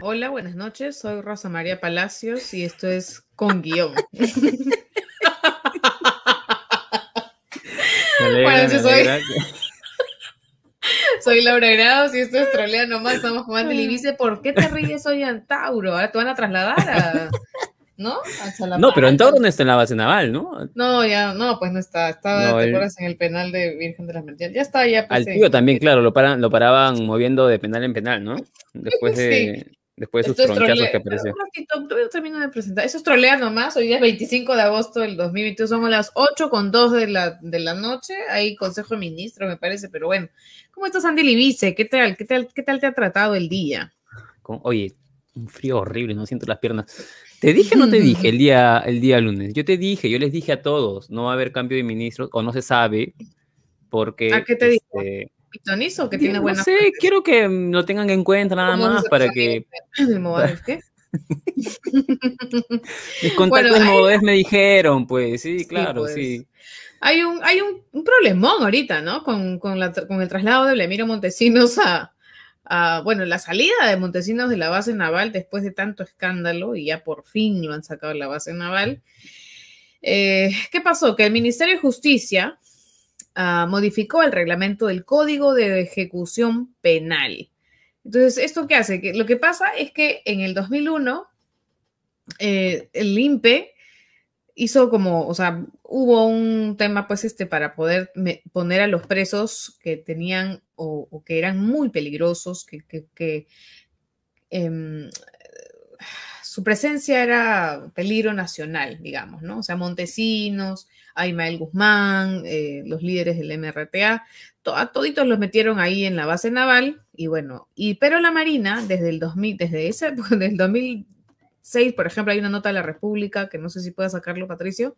Hola, buenas noches. Soy Rosa María Palacios y esto es Con Guión. bueno, yo soy, soy Laura Grados y esto es Trolea Nomás. Estamos jugando y dice, ¿por qué te ríes hoy en Tauro? Ahora te van a trasladar a... ¿No? no, pero en Tauro no está en la base naval, ¿no? No, ya, no, pues no está. Estaba, ¿te acuerdas? En el penal de Virgen de las Mentiras. Ya está, ya. Pues, Al tío también, claro, lo, paran, lo paraban moviendo de penal en penal, ¿no? Después de... Después de sus tronchazos que apareció. termino de presentar. Eso es trolea nomás. Hoy día es 25 de agosto del 2022. Somos las 8 con 2 de la, de la noche. Hay consejo de ministro, me parece. Pero bueno, ¿cómo estás, Andy Libice? ¿Qué tal? ¿Qué tal, qué tal te ha tratado el día? Oye, un frío horrible, no siento las piernas. ¿Te dije o no te dije el día, el día lunes? Yo te dije, yo les dije a todos, no va a haber cambio de ministro, o no se sabe, porque... ¿A qué te este, pitonizo que tiene buena. No sé, quiero que lo tengan en cuenta nada más para que. ¿El qué? Mis contactos bueno, me dijeron, pues, sí, claro, pues. sí. Hay un, hay un, un, problemón ahorita, ¿no? Con, con, la, con el traslado de Blemiro Montesinos a, a, bueno, la salida de Montesinos de la base naval después de tanto escándalo y ya por fin lo han sacado de la base naval. Eh, ¿Qué pasó? Que el Ministerio de Justicia Ah, modificó el reglamento del Código de Ejecución Penal. Entonces, ¿esto qué hace? Que lo que pasa es que en el 2001, eh, el INPE hizo como, o sea, hubo un tema, pues, este, para poder poner a los presos que tenían o, que eran muy peligrosos, que, em, su presencia era peligro nacional, digamos, ¿no? O sea, Montesinos, Aymael Guzmán, eh, los líderes del MRTA, a toditos los metieron ahí en la base naval y bueno, y pero la Marina desde el 2000, desde ese, desde el 2006, por ejemplo, hay una nota de la República que no sé si pueda sacarlo, Patricio,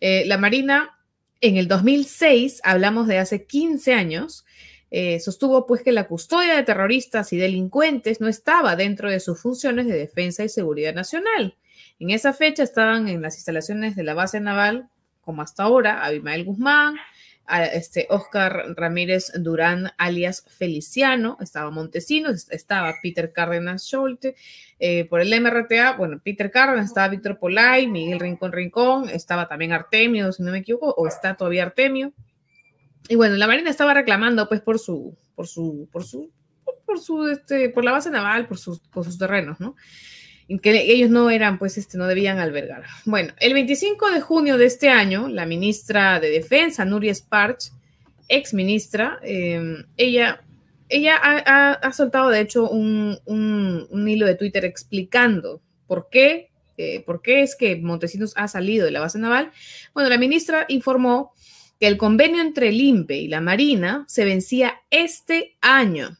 eh, la Marina en el 2006, hablamos de hace 15 años, eh, sostuvo pues que la custodia de terroristas y delincuentes no estaba dentro de sus funciones de defensa y seguridad nacional. En esa fecha estaban en las instalaciones de la base naval como hasta ahora, Abimael Guzmán, este Oscar Ramírez Durán, alias Feliciano, estaba Montesinos, estaba Peter Cárdenas Scholte, eh, por el MRTA, bueno, Peter Cárdenas, estaba Víctor Polay, Miguel Rincón Rincón, estaba también Artemio, si no me equivoco, o está todavía Artemio. Y bueno, la Marina estaba reclamando pues por su, por su, por su, por su, este, por la base naval, por sus, por sus terrenos, ¿no? que ellos no eran, pues, este, no debían albergar. Bueno, el 25 de junio de este año, la ministra de Defensa, Nuria Sparch, ex ministra, em, ella, ella ha, soltado, de hecho, un, hilo de Twitter explicando por qué, eh, por qué es que Montesinos ha salido de la base naval. Bueno, la ministra informó que el convenio entre el INPE y la Marina se vencía este año.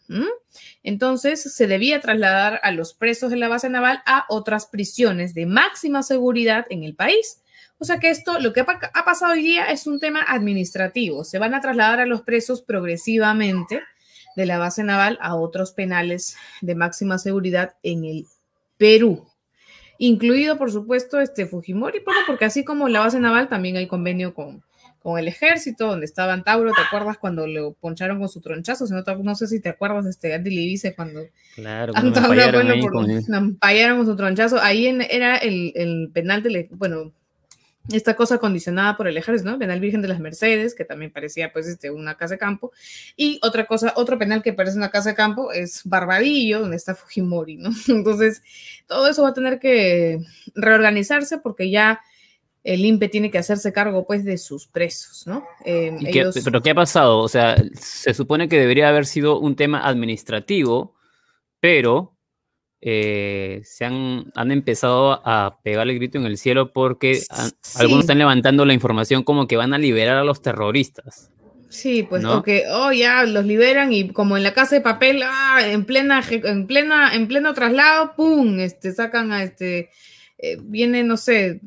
Entonces, se debía trasladar a los presos de la base naval a otras prisiones de máxima seguridad en el país. O sea que esto, lo que ha, pasado hoy día es un tema administrativo. Se van a trasladar a los presos progresivamente de la base naval a otros penales de máxima seguridad en el Perú. Incluido, por supuesto, este Fujimori, porque así como la base naval también hay convenio con, con el ejército, donde estaba Tauro, ¿te acuerdas cuando lo poncharon con su tronchazo? no, no sé si te acuerdas, este Andy Libice, cuando claro, Antauro, bueno, con, con su tronchazo, ahí era el, el penal, de, bueno, esta cosa condicionada por el ejército, ¿no? Penal Virgen de las Mercedes, que también parecía pues este, una casa de campo. Y otra cosa, otro penal que parece una casa de campo es Barbadillo, donde está Fujimori, ¿no? Entonces, todo eso va a tener que reorganizarse porque ya el INPE tiene que hacerse cargo pues de sus presos, ¿no? Eh, ¿Pero qué ha pasado? O sea, se supone que debería haber sido un tema administrativo, pero eh, se han, han, empezado a pegar el grito en el cielo porque algunos están levantando la información como que van a liberar a los terroristas. Sí, pues, ¿no? oh, ya los liberan y como en la casa de papel, ah, en plena, en plena, en pleno traslado, pum, este, sacan a este, eh, viene, no sé,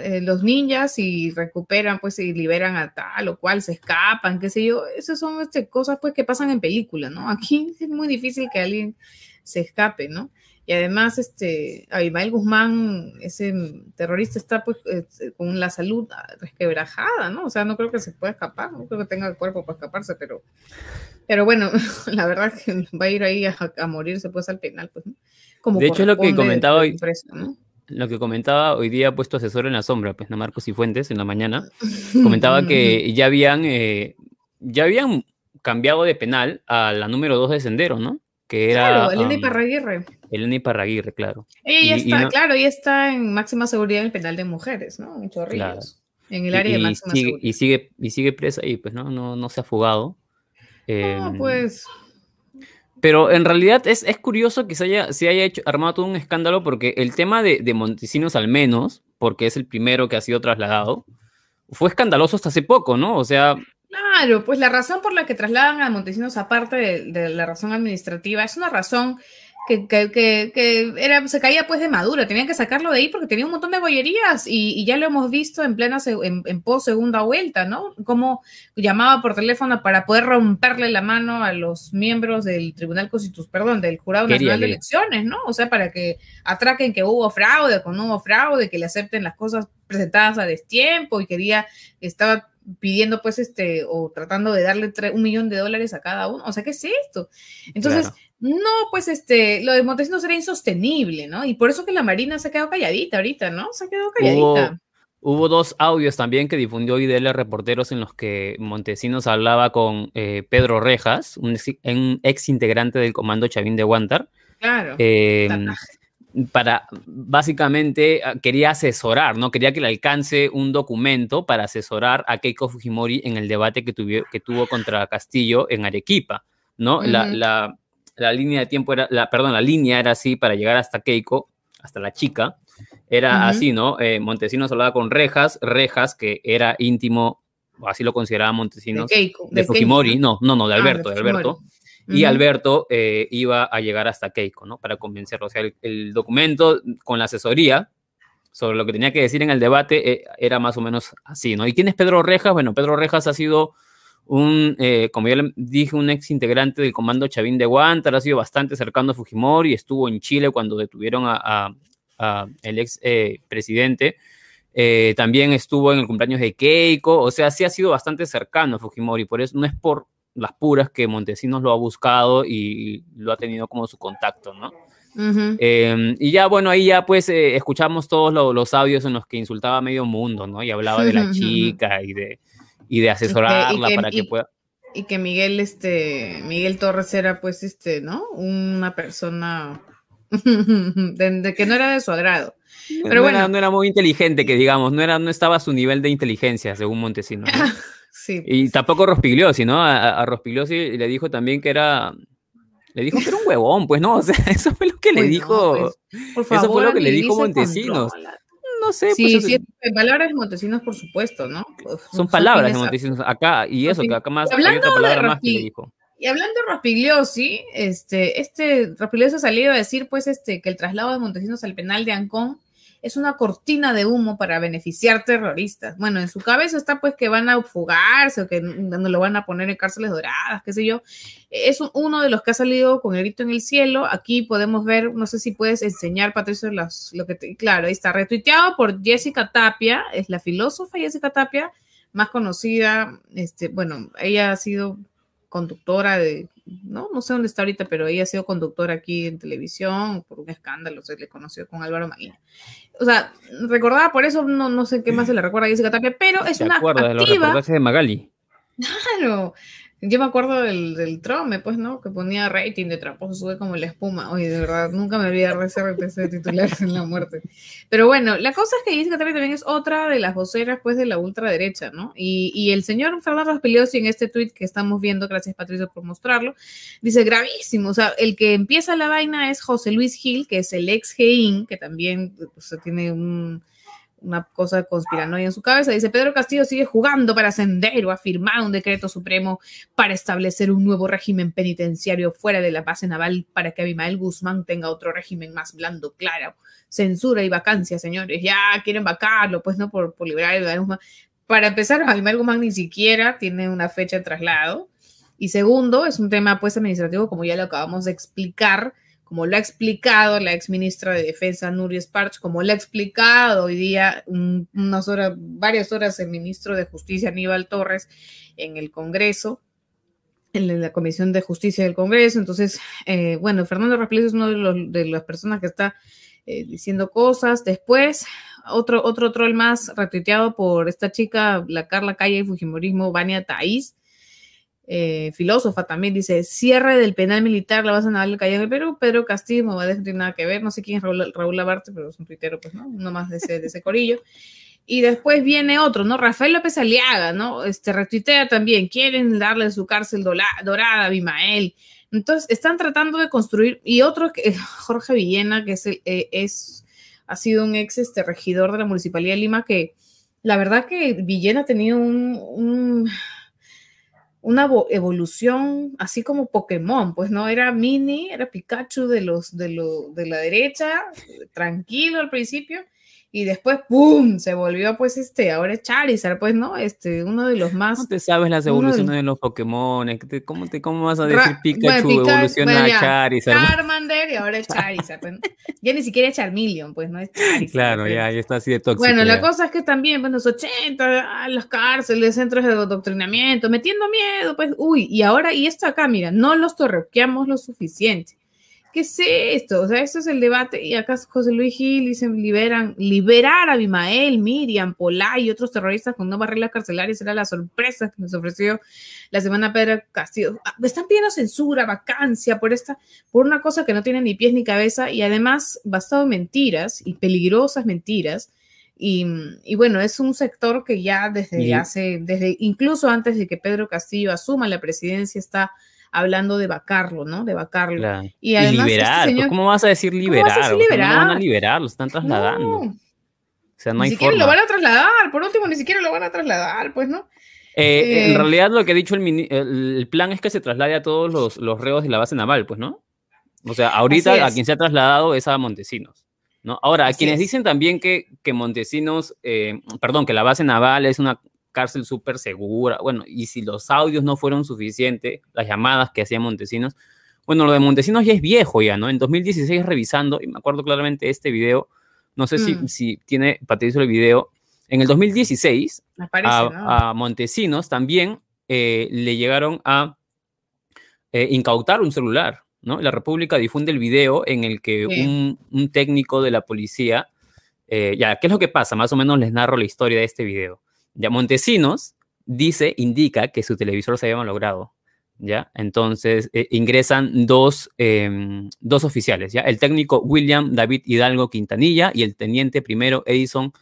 eh, los ninjas y recuperan, pues, y liberan a tal o cual, se escapan, qué sé yo. Esas son este, cosas, pues, que pasan en películas, ¿no? Aquí es muy difícil que alguien se escape, ¿no? Y además, este, Abimael Guzmán, ese terrorista, está pues eh, con la salud resquebrajada, ¿no? O sea, no creo que se pueda escapar, no creo que tenga el cuerpo para escaparse, pero, pero bueno, la verdad es que va a ir ahí a, morirse pues al penal, pues, ¿no? Como de hecho, es lo que comentaba hoy. Lo que comentaba hoy día, puesto asesor en la sombra, pues, ¿no? Marcos y Fuentes, en la mañana, comentaba que ya habían, eh, ya habían cambiado de penal a la número 2 de Sendero, ¿no? que era... Claro, Elena Iparraguirre. Elena Iparraguirre, claro. Ella está, claro, ella está en máxima seguridad en el penal de mujeres, ¿no? En Chorrillos. En el área de máxima seguridad. Y sigue, y sigue presa ahí, pues, ¿no? No, no se ha fugado. no, em, pues... Pero en realidad es, es curioso que se haya, se haya hecho, armado todo un escándalo porque el tema de, de Montesinos al menos, porque es el primero que ha sido trasladado, fue escandaloso hasta hace poco, ¿no? O sea, Claro, pues la razón por la que trasladan a Montesinos, aparte de, la razón administrativa, es una razón que, que, era, se caía pues de madura, tenían que sacarlo de ahí porque tenía un montón de bollerías y, ya lo hemos visto en plena, en, en post segunda vuelta, ¿no? Como llamaba por teléfono para poder romperle la mano a los miembros del Tribunal Constitucional, perdón, del Jurado Nacional de Elecciones, ¿no? O sea, para que atraquen que hubo fraude, que no hubo fraude, que le acepten las cosas presentadas a destiempo y quería, estaba pidiendo pues este o tratando de darle un millón de dólares a cada uno. O sea, ¿qué es esto? Entonces, no, pues este, lo de Montesinos era insostenible, ¿no? Y por eso que la Marina se ha quedado calladita ahorita, ¿no? Se ha quedado calladita. Hubo, dos audios también que difundió IDL Reporteros en los que Montesinos hablaba con eh, Pedro Rejas, un ex, integrante del comando Chavín de Guantar. Claro. Eh, para, básicamente, ah, quería asesorar, ¿no? Quería que le alcance un documento para asesorar a Keiko Fujimori en el debate que, que tuvo contra Castillo en Arequipa, ¿no? la, la, línea de tiempo era, la, perdón, la línea era así para llegar hasta Keiko, hasta la chica, era así, ¿no? Eh, Montesinos hablaba con Rejas, Rejas, que era íntimo, así lo consideraba Montesinos, de, Fujimori, no, no, no, de ah, Alberto, de Alberto y Alberto eh, iba a llegar hasta Keiko, ¿no? Para convencerlo. O sea, el, documento con la asesoría sobre lo que tenía que decir en el debate eh, era más o menos así, ¿no? ¿Y quién es Pedro Rejas? Bueno, Pedro Rejas ha sido un, eh, como ya le dije, un ex integrante del comando Chavín de Guantar, ha sido bastante cercano a Fujimori, estuvo en Chile cuando detuvieron a, el ex presidente. también estuvo en el cumpleaños de Keiko, o sea, sí ha sido bastante cercano a Fujimori, por eso no es por las puras que Montesinos lo ha buscado y lo ha tenido como su contacto, ¿no? Em, y ya, bueno, ahí ya pues eh, escuchamos todos los audios en los que insultaba a medio mundo, ¿no? Y hablaba de la chica y de, y de asesorarla para que pueda... Y que Miguel, este, Miguel Torres era pues, este, ¿no? Una persona de, que no era de su agrado. Pero bueno. Era, no era muy inteligente, que digamos, no, era, no estaba a su nivel de inteligencia, según Montesinos. Y tampoco Rospigliosi, ¿no? A, a, Rospigliosi le dijo también que era. Le dijo que era un huevón, pues no, o sea, eso fue lo que le dijo. Pues, eso fue lo que le dijo Montesinos. No sé, sí, pues. Sí, en palabras de Montesinos, por supuesto, ¿no? Pues, son, palabras de Montesinos. Acá, y eso, que acá más. hay otra palabra más que le dijo. Y hablando de Rospigliosi, este, este Rospigliosi ha salido a decir, pues, este, que el traslado de Montesinos al penal de Ancón es una cortina de humo para beneficiar terroristas. Bueno, en su cabeza está pues que van a fugarse o que no lo van a poner en cárceles doradas, qué sé yo. Es uno de los que ha salido con el grito en el cielo. Aquí podemos ver, no sé si puedes enseñar, Patricio, lo que te, claro, ahí está retuiteado por Jessica Tapia, es la filósofa Jessica Tapia, más conocida, este, bueno, ella ha sido conductora de, no, no sé dónde está ahorita, pero ella ha sido conductora aquí en televisión por un escándalo, se le conoció con Álvaro Maguina. O sea, recordaba por eso, no, no sé qué más se le recuerda a Jessica Tapia, pero es una activa. De de Magali. Claro, yo me acuerdo del, del Trome, pues, ¿no? Que ponía rating de trapo, sube como la espuma. Oye, de verdad, nunca me olvidé de ese, de titular en la muerte. Pero bueno, la cosa es que Jessica también es otra de las voceras, pues, de la ultraderecha, ¿no? Y, y el señor Fernando Raspeliosi en este tweet que estamos viendo, gracias Patricio por mostrarlo, dice gravísimo. O sea, el que empieza la vaina es José Luis Gil, que es el ex GEIN, que también tiene un una cosa conspiranoia en su cabeza. Dice, Pedro Castillo sigue jugando para ascender o afirmar un decreto supremo para establecer un nuevo régimen penitenciario fuera de la base naval para que Abimael Guzmán tenga otro régimen más blando, claro. Censura y vacancia, señores. Ya quieren vacarlo, pues no, por, por liberar Guzmán. Para empezar, Abimael Guzmán ni siquiera tiene una fecha de traslado. Y segundo, es un tema pues administrativo, como ya lo acabamos de explicar, como lo ha explicado la ex ministra de Defensa Nuria Sparch, como lo ha explicado hoy día unas horas, varias horas el ministro de Justicia Aníbal Torres en el Congreso, en la Comisión de Justicia del Congreso. Entonces, eh, bueno, Fernando Raples es uno de, las personas que está eh, diciendo cosas. Después, otro, otro troll más retuiteado por esta chica, la Carla Calle Fujimorismo, Vania Taiz, eh, filósofa también, dice, cierre del penal militar, la base naval del Callao de Perú, Pedro Castillo, no tiene nada que ver, no sé quién es Raúl, Raúl Labarte, pero es un tuitero, pues, ¿no? Uno más de ese, de ese corillo. Y después viene otro, ¿no? Rafael López Aliaga, ¿no? Este retuitea también, quieren darle su cárcel dorada a Abimael. Entonces, están tratando de construir, y otro, Jorge Villena, que es, eh, es ha sido un ex este, regidor de la Municipalidad de Lima, que la verdad que Villena ha tenido un una evolución así como Pokémon, pues no era mini, era Pikachu de los de, lo, de la derecha, tranquilo al principio, y después ¡pum! se volvió pues este, ahora es Charizard, pues no, este, uno de los más... ¿Cómo te sabes las evoluciones de, los Pokémon? ¿Cómo, te, ¿Cómo vas a decir Pikachu evoluciona a Charizard? Charmander y ahora es Charizard, pues, ya ni siquiera es Charmeleon, pues no es Charizard. Claro, pues. ya, ya está así de tóxico. Bueno, la cosa es que también, bueno, los 80, las cárceles, centros de adoctrinamiento, metiendo miedo, pues, uy, y ahora, y esto acá, mira, no los torrequeamos lo suficiente. ¿Qué es esto? O sea, esto es el debate y acá José Luis Gil dice liberan, liberar a Abimael, Miriam, Polay y otros terroristas con nuevas reglas carcelarias era la sorpresa que nos ofreció la semana Pedro Castillo. Ah, están pidiendo censura, vacancia por esta, por una cosa que no tiene ni pies ni cabeza y además bastado mentiras y peligrosas mentiras. Y, y, bueno, es un sector que ya desde hace, desde incluso antes de que Pedro Castillo asuma la presidencia, está hablando de vacarlo, ¿no? De vacarlo. Y, además, este liberar, pues, ¿cómo vas a decir liberar? ¿Cómo liberar? no van a liberar, lo están trasladando. O sea, no ni siquiera lo van a trasladar, por último, ni siquiera lo van a trasladar, pues, ¿no? Eh, en eh, realidad lo que ha dicho el, el, plan es que se traslade a todos los, los, reos de la base naval, pues, ¿no? O sea, ahorita a quien se ha trasladado es a Montesinos. ¿no? Ahora, a quienes dicen también que, que Montesinos, eh, perdón, que la base naval es una cárcel súper segura. Bueno, y si los audios no fueron suficientes, las llamadas que hacía Montesinos, bueno, lo de Montesinos ya es viejo ya, ¿no? En 2016 revisando, y me acuerdo claramente este video, no sé si, mm. si tiene Patricio el video, en el 2016 a, Montesinos también eh, le llegaron a eh, incautar un celular, ¿no? La República difunde el video en el que un, un, técnico de la policía, eh, ya, ¿qué es lo que pasa? Más o menos les narro la historia de este video. Ya Montesinos dice, indica que su televisor se había malogrado. ¿Ya? Entonces eh, ingresan dos, em, dos oficiales, ¿ya? El técnico William David Hidalgo Quintanilla y el teniente primero Edison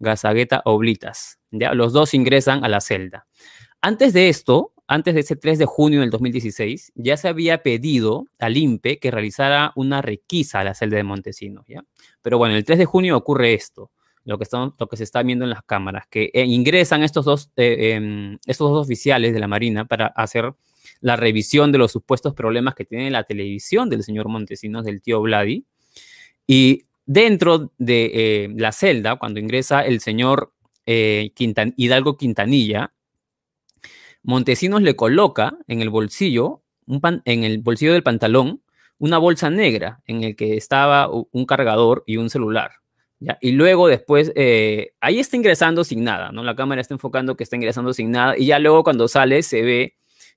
Gazagueta Oblitas, ¿ya? Los dos ingresan a la celda. Antes de esto, antes de ese 3 de junio del 2016, ya se había pedido al INPE que realizara una requisa a la celda de Montesinos, ¿ya? Pero bueno, el 3 de junio ocurre esto lo que, lo que se está viendo en las cámaras, que eh, ingresan estos dos, eh, em, estos dos oficiales de la Marina para hacer la revisión de los supuestos problemas que tiene la televisión del señor Montesinos, del tío Vladi. Y dentro de eh, la celda, cuando ingresa el señor Hidalgo Quintanilla, Montesinos le coloca en el bolsillo, en el bolsillo del pantalón, una bolsa negra en el que estaba un cargador y un celular. Y luego después, eh, ahí está ingresando sin nada, ¿no? La cámara está enfocando que está ingresando sin nada y ya luego cuando sale se ve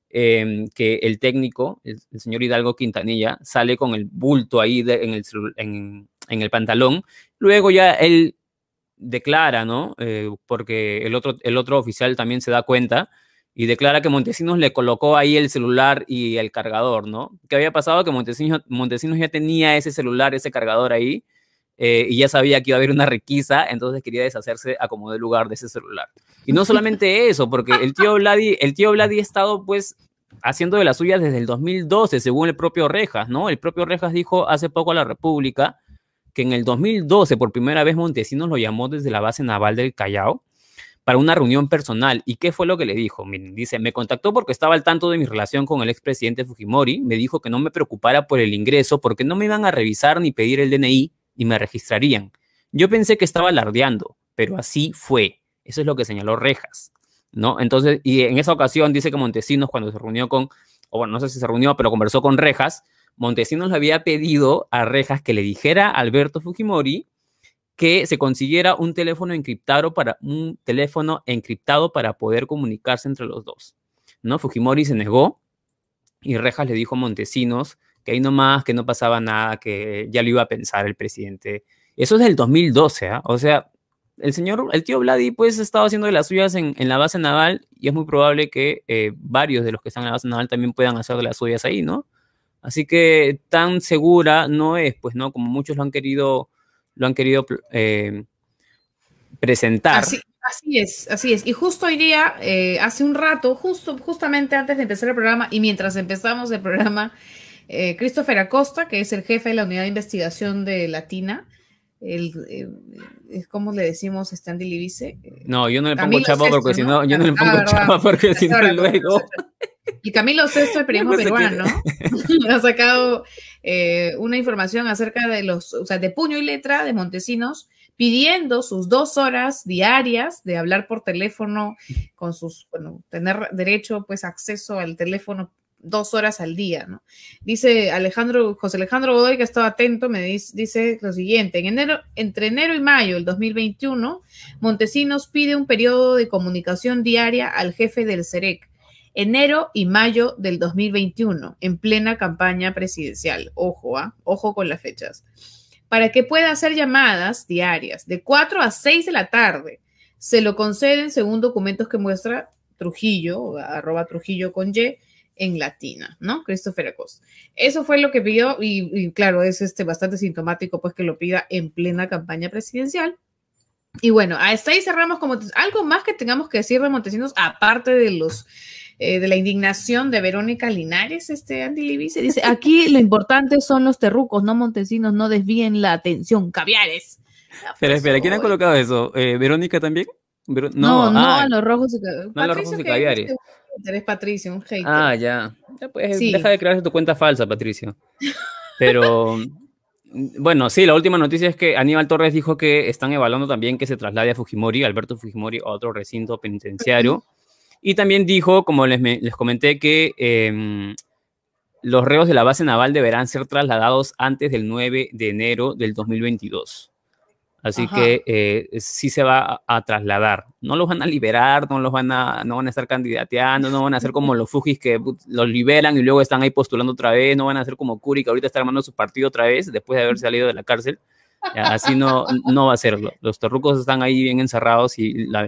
em, que el técnico, el, señor Hidalgo Quintanilla, sale con el bulto ahí en, el, en, el pantalón. Luego ya él declara, ¿no? Eh, porque el otro, el otro oficial también se da cuenta y declara que Montesinos le colocó ahí el celular y el cargador, ¿no? ¿Qué había pasado? Que Montesinos, Montesinos ya tenía ese celular, ese cargador ahí eh, y ya sabía que iba a haber una requisa, entonces quería deshacerse a como de lugar de ese celular. Y no solamente eso, porque el tío Vladi, el tío Vladi ha estado pues haciendo de las suyas desde el 2012, según el propio Rejas, ¿no? El propio Rejas dijo hace poco a la República que en el 2012 por primera vez Montesinos lo llamó desde la base naval del Callao para una reunión personal. ¿Y qué fue lo que le dijo? Miren, dice, me contactó porque estaba al tanto de mi relación con el expresidente Fujimori, me dijo que no me preocupara por el ingreso porque no me iban a revisar ni pedir el DNI, y me registrarían. Yo pensé que estaba alardeando, pero así fue. Eso es lo que señaló Rejas, ¿no? Entonces, y en esa ocasión dice que Montesinos cuando se reunió con, o bueno, no sé si se reunió, pero conversó con Rejas, Montesinos le había pedido a Rejas que le dijera a Alberto Fujimori que se consiguiera un teléfono encriptado para un teléfono encriptado para poder comunicarse entre los dos. ¿No? Fujimori se negó y Rejas le dijo a Montesinos que ahí nomás, que no pasaba nada, que ya lo iba a pensar el presidente. Eso es del 2012, ¿ah? O sea, el señor, el tío Vladi, pues estaba haciendo de las suyas en, la base naval y es muy probable que eh, varios de los que están en la base naval también puedan hacer de las suyas ahí, ¿no? Así que tan segura no es, pues, ¿no? Como muchos lo han querido, lo han querido eh, presentar. Así, es, así es. Y justo hoy día, eh, hace un rato, justo, justamente antes de empezar el programa y mientras empezamos el programa, Christopher Acosta, que es el jefe de la unidad de investigación de Latina, el, eh, ¿cómo le decimos Andy Libice? No, yo no le pongo chapa porque si no, yo no le pongo ah, chapa porque si no luego. Y Camilo Sesto, el periodismo peruano, ha sacado eh, una información acerca de los, o sea, de puño y letra de Montesinos, pidiendo sus dos horas diarias de hablar por teléfono con sus, bueno, tener derecho, pues, acceso al teléfono dos horas al día, ¿no? Dice Alejandro, José Alejandro Godoy, que estaba atento, me dice, dice, lo siguiente, en enero, entre enero y mayo del 2021, Montesinos pide un periodo de comunicación diaria al jefe del CEREC, enero y mayo del 2021, en plena campaña presidencial. Ojo, ¿ah? Ojo con las fechas. Para que pueda hacer llamadas diarias de 4 a 6 de la tarde. Se lo conceden según documentos que muestra Trujillo, arroba Trujillo con Y, en latina, ¿no? Christopher Acosta. Eso fue lo que pidió y, claro, es este, bastante sintomático pues que lo pida en plena campaña presidencial. Y bueno, hasta ahí cerramos como algo más que tengamos que decir de Montesinos, aparte de los eh, de la indignación de Verónica Linares, este Andy Libice, dice, aquí lo importante son los terrucos, no Montesinos, no desvíen la atención, caviares. Espera, espera, ¿quién ha colocado eso? ¿Eh, ¿Verónica también? no, no, ah, a los rojos y, no, los rojos y caviares. Eres Patricio, un hater. Ah, ya. pues, Deja de crearse tu cuenta falsa, Patricio. Pero, bueno, sí, la última noticia es que Aníbal Torres dijo que están evaluando también que se traslade a Fujimori, Alberto Fujimori, a otro recinto penitenciario. Y también dijo, como les, les comenté, que em, los reos de la base naval deberán ser trasladados antes del 9 de enero del 2022. Así que eh, sí se va a, trasladar. No los van a liberar, no los van a, no van a estar candidateando, no van a ser como los Fujis que los liberan y luego están ahí postulando otra vez, no van a ser como Curi que ahorita está armando su partido otra vez después de haber salido de la cárcel. Así no, no va a ser. Los torrucos están ahí bien encerrados y la,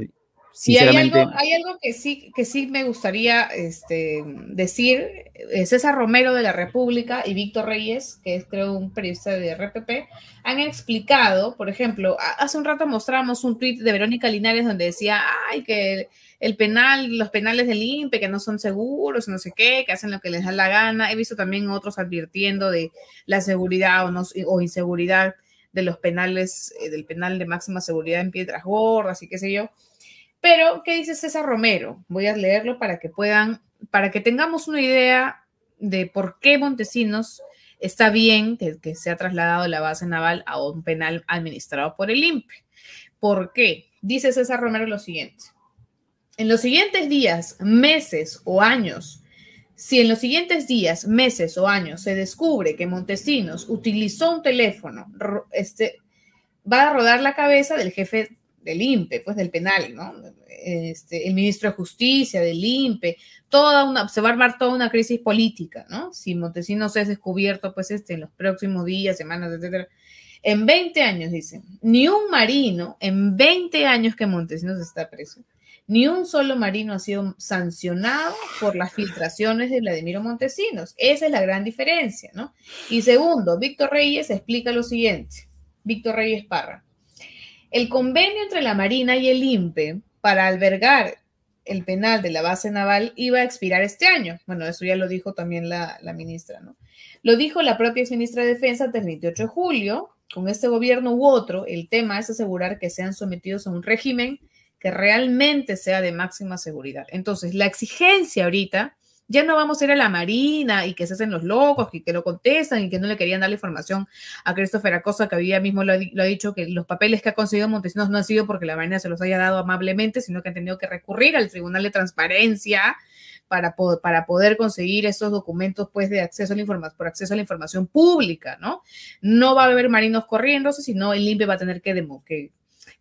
Sí, hay algo, hay algo, que sí, que sí me gustaría este, decir. Eh, César Romero de la República y Víctor Reyes, que es creo un periodista de RPP, han explicado, por ejemplo, hace un rato mostramos un tuit de Verónica Linares donde decía, ay, que el penal, los penales del INPE, que no son seguros, no sé qué, que hacen lo que les da la gana. He visto también otros advirtiendo de la seguridad o, no, o inseguridad de los penales, eh, del penal de máxima seguridad en Piedras Gordas y qué sé yo. Pero, ¿qué dice César Romero? Voy a leerlo para que puedan, para que tengamos una idea de por qué Montesinos está bien que, se ha trasladado la base naval a un penal administrado por el INPE. ¿Por qué? Dice César Romero lo siguiente. En los siguientes días, meses o años, si en los siguientes días, meses o años se descubre que Montesinos utilizó un teléfono, este, va a rodar la cabeza del jefe del INPE, pues del penal, ¿no? Este, el ministro de Justicia, del INPE, toda una, se va a armar toda una crisis política, ¿no? Si Montesinos es descubierto, pues este, en los próximos días, semanas, etcétera. En 20 años, dicen, ni un marino, en 20 años que Montesinos está preso, ni un solo marino ha sido sancionado por las filtraciones de Vladimiro Montesinos. Esa es la gran diferencia, ¿no? Y segundo, Víctor Reyes explica lo siguiente. Víctor Reyes Parra. El convenio entre la Marina y el INPE para albergar el penal de la base naval iba a expirar este año. Bueno, eso ya lo dijo también la, ministra, ¿no? Lo dijo la propia ministra de Defensa el 28 de julio. Con este gobierno u otro, el tema es asegurar que sean sometidos a un régimen que realmente sea de máxima seguridad. Entonces, la exigencia ahorita ya no vamos a ir a la Marina y que se hacen los locos y que lo contestan y que no le querían dar la información a Christopher Acosta, que había mismo lo ha, dicho, que los papeles que ha conseguido Montesinos no han sido porque la Marina se los haya dado amablemente, sino que han tenido que recurrir al Tribunal de Transparencia para, para poder conseguir esos documentos pues de acceso a la por acceso a la información pública, ¿no? No va a haber marinos corriendo, sino el INPE va a tener que,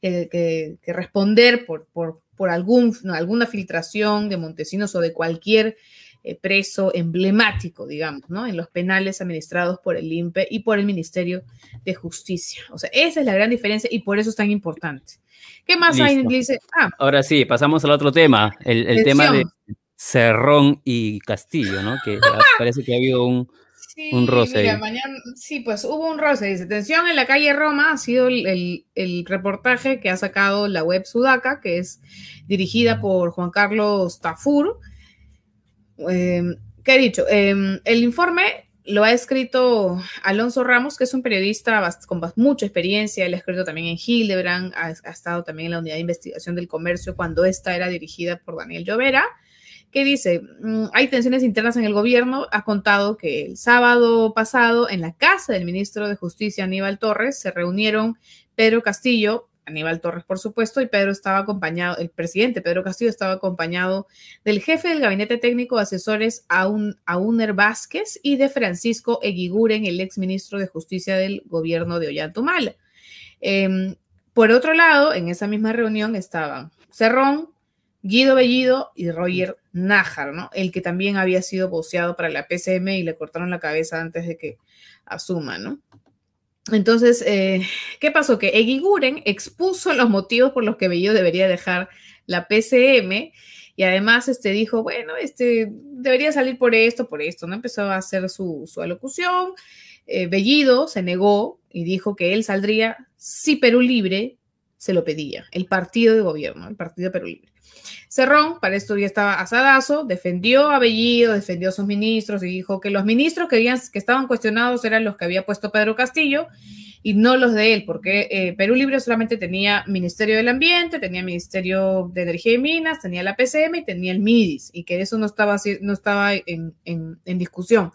que, que, responder por, por, por algún, alguna filtración de Montesinos o de cualquier eh, preso emblemático, digamos, ¿no? En los penales administrados por el INPE y por el Ministerio de Justicia. O sea, esa es la gran diferencia y por eso es tan importante. ¿Qué más hay? Dice, ah, Ahora sí, pasamos al otro tema, el, tema de Cerrón y Castillo, ¿no? Que parece que ha habido un, un roce. sí, pues hubo un roce. Dice, tensión en la calle Roma ha sido el, el, reportaje que ha sacado la web Sudaca, que es dirigida por Juan Carlos Tafur Em, ¿Qué he dicho? Em, el informe lo ha escrito Alonso Ramos, que es un periodista con mucha experiencia. Él ha escrito también en Hildebrand, ha, estado también en la unidad de investigación del comercio cuando esta era dirigida por Daniel Llovera, que dice, mm, hay tensiones internas en el gobierno. Ha contado que el sábado pasado en la casa del ministro de Justicia, Aníbal Torres, se reunieron Pedro Castillo, Aníbal Torres, por supuesto, y Pedro estaba acompañado, el presidente Pedro Castillo estaba acompañado del jefe del gabinete técnico de asesores Auner Vázquez y de Francisco Eguiguren, el ex ministro de Justicia del gobierno de Ollantumala. Em, por otro lado, en esa misma reunión estaban Cerrón, Guido Bellido y Roger Nájar, ¿no? El que también había sido boceado para la PCM y le cortaron la cabeza antes de que asuma, ¿no? Entonces, eh, ¿qué pasó? Que Eguiguren expuso los motivos por los que Bellido debería dejar la PCM y además este, dijo, bueno, este, debería salir por esto, por esto, ¿no? Empezó a hacer su, alocución. Eh, Bellido se negó y dijo que él saldría si Perú Libre se lo pedía, el partido de gobierno, el partido Perú Libre. Cerrón, para esto ya estaba asadazo, defendió a Bellido, defendió a sus ministros y dijo que los ministros que, habían, que estaban cuestionados eran los que había puesto Pedro Castillo y no los de él, porque eh, Perú Libre solamente tenía Ministerio del Ambiente, tenía Ministerio de Energía y Minas, tenía la PCM y tenía el MIDIS, y que eso no estaba, no estaba en, en discusión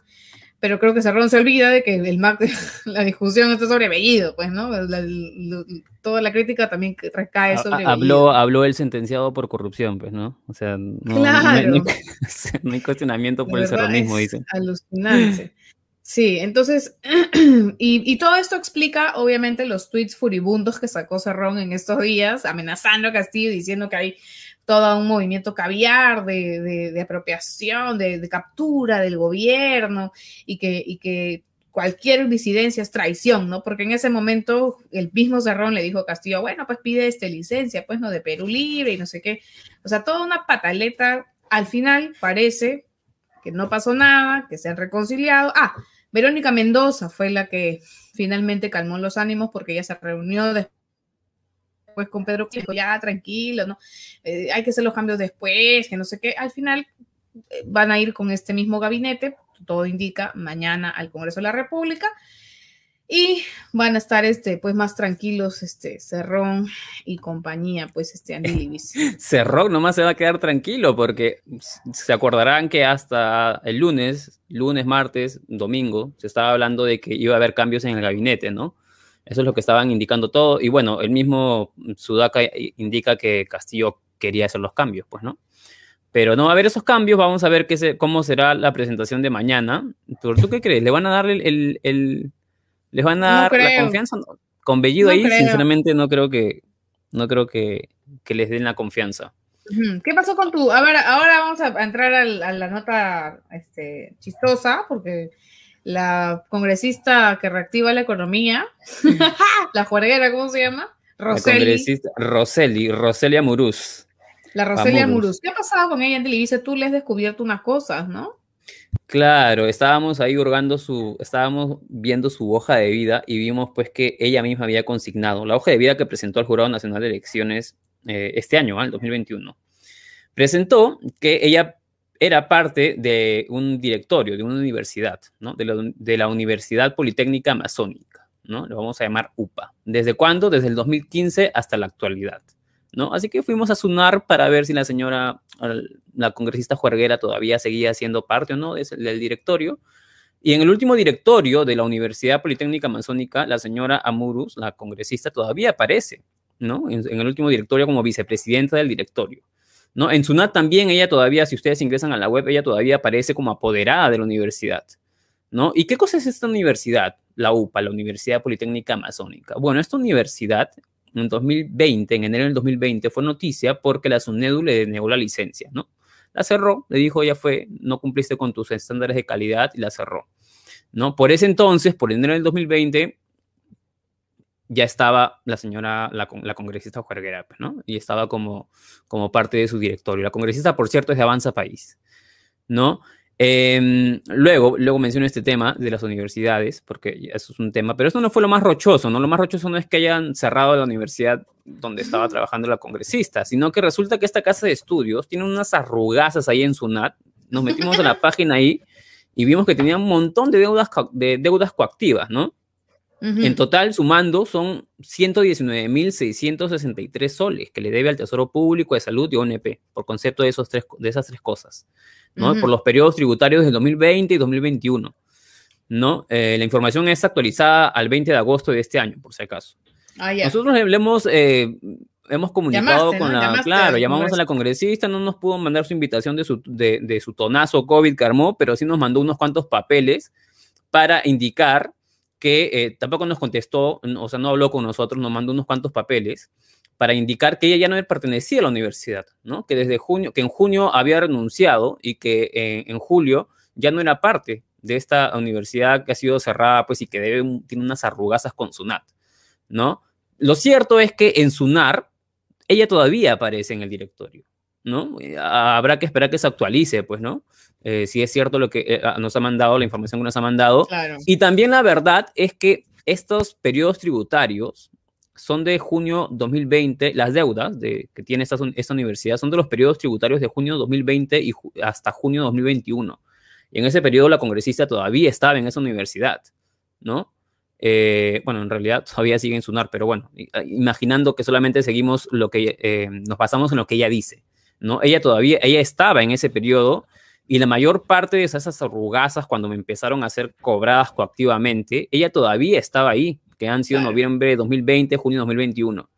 pero creo que Cerrón se olvida de que el la discusión está sobre Bellido, pues, ¿no? toda la crítica también recae sobre habló, Habló el sentenciado por corrupción, pues, ¿no? O sea, no, hay, cuestionamiento por el cerronismo, dicen. Alucinante. Sí, entonces, y, y, todo esto explica, obviamente, los tweets furibundos que sacó Cerrón en estos días, amenazando a Castillo, diciendo que hay todo un movimiento caviar de, apropiación, de, captura del gobierno y que, y que cualquier disidencia es traición, ¿no? Porque en ese momento el mismo Cerrón le dijo a Castillo, bueno, pues pide este licencia, pues, ¿no? De Perú Libre y no sé qué. O sea, toda una pataleta. Al final parece que no pasó nada, que se han reconciliado. Ah, Verónica Mendoza fue la que finalmente calmó los ánimos porque ella se reunió después pues con Pedro que dijo, ya tranquilo, ¿no? Eh, hay que hacer los cambios después, que no sé qué. Al final eh, van a ir con este mismo gabinete, todo indica, mañana al Congreso de la República. Y van a estar este, pues más tranquilos, este, Cerrón y compañía, pues este Andy Cerrón nomás se va a quedar tranquilo porque se acordarán que hasta el lunes, lunes, martes, domingo, se estaba hablando de que iba a haber cambios en el gabinete, ¿no? Eso es lo que estaban indicando todo. Y bueno, el mismo Sudaca indica que Castillo quería hacer los cambios, pues, ¿no? Pero no va a haber esos cambios. Vamos a ver qué cómo será la presentación de mañana. ¿Tú, ¿Tú qué crees? ¿Le van a dar el, el, les van a dar la confianza? Con Bellido ahí, sinceramente, no creo que no creo que, que, les den la confianza. ¿Qué pasó con tu? A ver, ahora vamos a entrar a la, nota este, chistosa, porque la congresista que reactiva la economía, la juerguera, ¿cómo se llama? Roseli. Roseli, Roselia Muruz. La Roselia Muruz. ¿Qué ha pasado con ella en Televisa? Tú le has descubierto unas cosas, ¿no? Claro, estábamos ahí hurgando su, estábamos viendo su hoja de vida y vimos pues que ella misma había consignado la hoja de vida que presentó al Jurado Nacional de Elecciones eh, este año, el 2021. Presentó que ella era parte de un directorio de una universidad, ¿no? de, la, Universidad Politécnica Amazónica, ¿no? Lo vamos a llamar UPA. ¿Desde cuándo? Desde el 2015 hasta la actualidad, ¿no? Así que fuimos a Sunar para ver si la señora, la congresista Juerguera todavía seguía siendo parte o no del directorio. Y en el último directorio de la Universidad Politécnica Amazónica, la señora Amurus, la congresista, todavía aparece, ¿no? En, el último directorio como vicepresidenta del directorio. ¿No? En SUNAT también ella todavía, si ustedes ingresan a la web, ella todavía aparece como apoderada de la universidad, ¿no? ¿Y qué cosa es esta universidad? La UPA, la Universidad Politécnica Amazónica. Bueno, esta universidad en 2020, en enero del 2020, fue noticia porque la SUNEDU le denegó la licencia, ¿no? La cerró, le dijo, ya fue, no cumpliste con tus estándares de calidad y la cerró, ¿no? Por ese entonces, por enero del 2020, ya estaba la señora, la, congresista Juerguera, pues, ¿no? Y estaba como, como parte de su directorio. La congresista, por cierto, es de Avanza País, ¿no? Em, luego, luego menciono este tema de las universidades, porque eso es un tema, pero eso no fue lo más rochoso, ¿no? Lo más rochoso no es que hayan cerrado la universidad donde estaba trabajando la congresista, sino que resulta que esta casa de estudios tiene unas arrugazas ahí en SUNAT. Nos metimos a la página ahí y vimos que tenía un montón de deudas, de deudas coactivas, ¿no? En total, sumando, son 119.663 soles que le debe al Tesoro Público de Salud y ONP, por concepto de, esos tres, de esas tres cosas, ¿no? Por los periodos tributarios del 2020 y 2021, ¿no? Eh, la información es actualizada al 20 de agosto de este año, por si acaso. Ah, Nosotros le hemos, eh, hemos comunicado con la... claro, llamamos a la congresista, no nos pudo mandar su invitación de su, de, de su tonazo COVID que armó, pero sí nos mandó unos cuantos papeles para indicar que eh, tampoco nos contestó, o sea, no habló con nosotros, nos mandó unos cuantos papeles para indicar que ella ya no pertenecía a la universidad, ¿no? Que desde junio, que en junio había renunciado y que eh, en julio ya no era parte de esta universidad que ha sido cerrada, pues, y que tiene unas arrugazas con SUNAT, ¿no? Lo cierto es que en SUNAR ella todavía aparece en el directorio, ¿no? Habrá que esperar que se actualice, pues, ¿no? Eh, si es cierto lo que eh, nos ha mandado, la información que nos ha mandado. Y también la verdad es que estos periodos tributarios son de junio 2020, las deudas de, que tiene esta, esta universidad son de los periodos tributarios de junio 2020 y hasta junio 2021. Y en ese periodo la congresista todavía estaba en esa universidad, ¿no? Eh, bueno, en realidad todavía sigue en SUNAR, pero bueno, imaginando que solamente seguimos lo que nos basamos en lo que ella dice, ¿no? Ella todavía, ella estaba en ese periodo y la mayor parte de esas arrugazas, cuando me empezaron a ser cobradas coactivamente, ella todavía estaba ahí, que han sido noviembre de 2020, junio de 2021.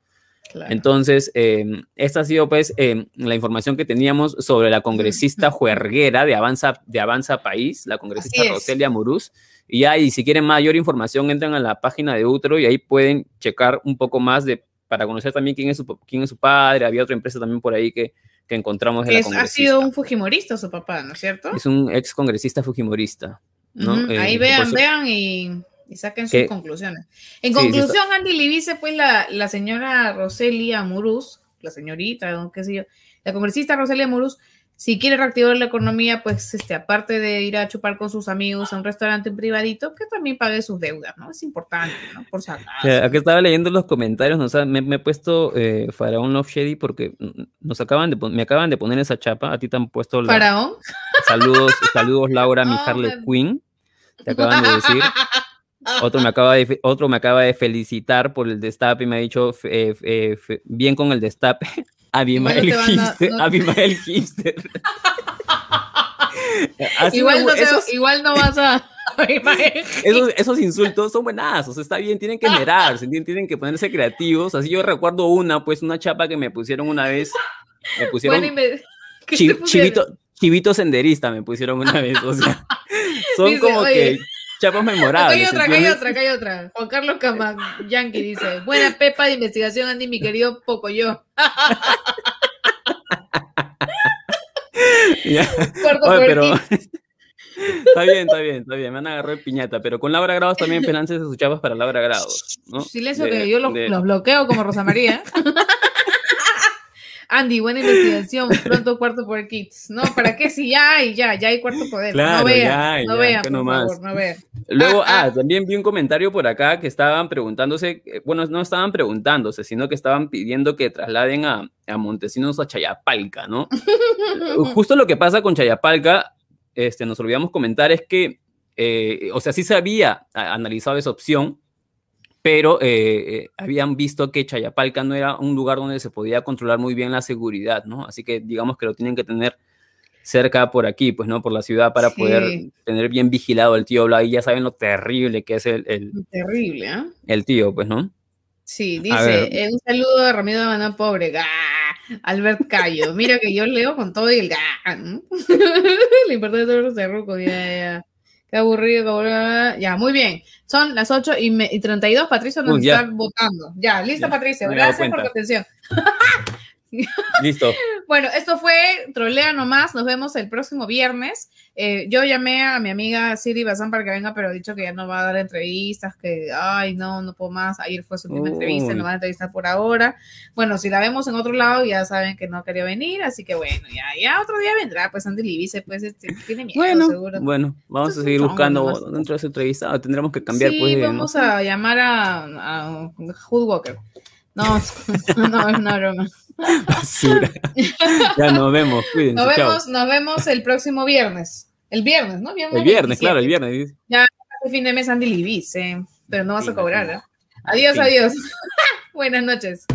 Entonces, em, esta ha sido pues em, la información que teníamos sobre la congresista juerguera de Avanza, de Avanza País, la congresista Roselia Muruz. Y ahí, si quieren mayor información, entran a la página de Utro y ahí pueden checar un poco más de, para conocer también quién es su, quién es su padre. Había otra empresa también por ahí que, que encontramos en la Ha sido un fujimorista su papá, ¿no es cierto? Es un ex congresista fujimorista. ¿no? Eh, Ahí vean, vean y, saquen sus conclusiones. En conclusión, Andy le dice, pues la, la señora Roselia Muruz, la señorita, qué sé yo, la congresista Roselia Muruz, si quiere reactivar la economía, pues este, aparte de ir a chupar con sus amigos a un restaurante privadito, que también pague sus deudas, ¿no? Es importante, ¿no? Por si aquí estaba leyendo los comentarios, ¿no? me, he puesto eh, Faraón Love Shady porque nos acaban de, me acaban de poner esa chapa, a ti te han puesto la... ¿Faraón? Saludos, saludos Laura, mi Harley Quinn, te acaban de decir. Otro me, acaba de, otro me acaba de felicitar por el destape y me ha dicho eh, eh, bien con el destape. Abimael Hipster. Abimael Hipster. igual, no igual no vas a. esos, esos, insultos son buenazos, está bien, tienen que esmerarse, tienen que ponerse creativos. Así yo recuerdo una, pues una chapa que me pusieron una vez. Me pusieron. chivito, chivito senderista me pusieron una vez, o sea, son como que chapas memorables. hay otra, hay otra, hay otra. Juan Carlos Yankee dice, buena pepa de investigación, Andy, mi querido Pocoyo. Oye, pero... Está bien, está bien, está bien. Me van a agarrar piñata, pero con Laura Grados también penances de sus chapas para Laura Grados. ¿no? Silencio que yo los, los bloqueo como Rosa María. Andy, buena investigación, pronto cuarto poder kits. No, ¿para qué? Si ya hay, ya, ya hay cuarto poder. no vean, no vean, por favor, no vean. Luego, ah, ah, también vi un comentario por acá que estaban preguntándose, eh, bueno, no estaban preguntándose, sino que estaban pidiendo que trasladen a, a Montesinos a Chayapalca, ¿no? Justo lo que pasa con Chayapalca, este, nos olvidamos comentar, es que, eh, o sea, sí se había analizado esa opción, pero eh, eh, habían visto que Chayapalca no era un lugar donde se podía controlar muy bien la seguridad, ¿no? Así que digamos que lo tienen que tener cerca por aquí, pues, ¿no? Por la ciudad para poder tener bien vigilado el tío Bla y ya saben lo terrible que es el... terrible, ¿eh? El tío, pues, ¿no? Sí, dice, eh, un saludo a Ramiro de Maná Pobre, Albert Cayo, mira que yo leo con todo y el ¡gah! ¿no? Lo importante de todos los ya, ya. Qué aburrido, qué aburrido. Ya, muy bien. Son las 8 y, 32. Patricia nos está votando. Ya, lista, Patricia. Gracias por tu atención. Listo. bueno, esto fue Trolea nomás. Nos vemos el próximo viernes. Eh, yo llamé a mi amiga Siri Bazán para que venga, pero he dicho que ya no va a dar entrevistas, que, ay, no, no puedo más. Ayer fue su última entrevista, no va a entrevistar por ahora. Bueno, si la vemos en otro lado, ya saben que no quería venir, así que bueno, ya, ya otro día vendrá, pues Andy Libice, pues este, tiene miedo, bueno, seguro. Bueno, vamos a seguir buscando dentro de esa entrevista, tendremos que cambiar, sí, pues. vamos a llamar a, a Hood Walker. No, no, no, no, ya nos vemos, cuídense. Nos vemos, nos vemos el próximo viernes. El viernes, ¿no? el viernes, claro, el viernes. Ya, el fin de mes Andy Libis, eh, pero no vas a cobrar, ¿eh? Adiós, adiós. Buenas noches.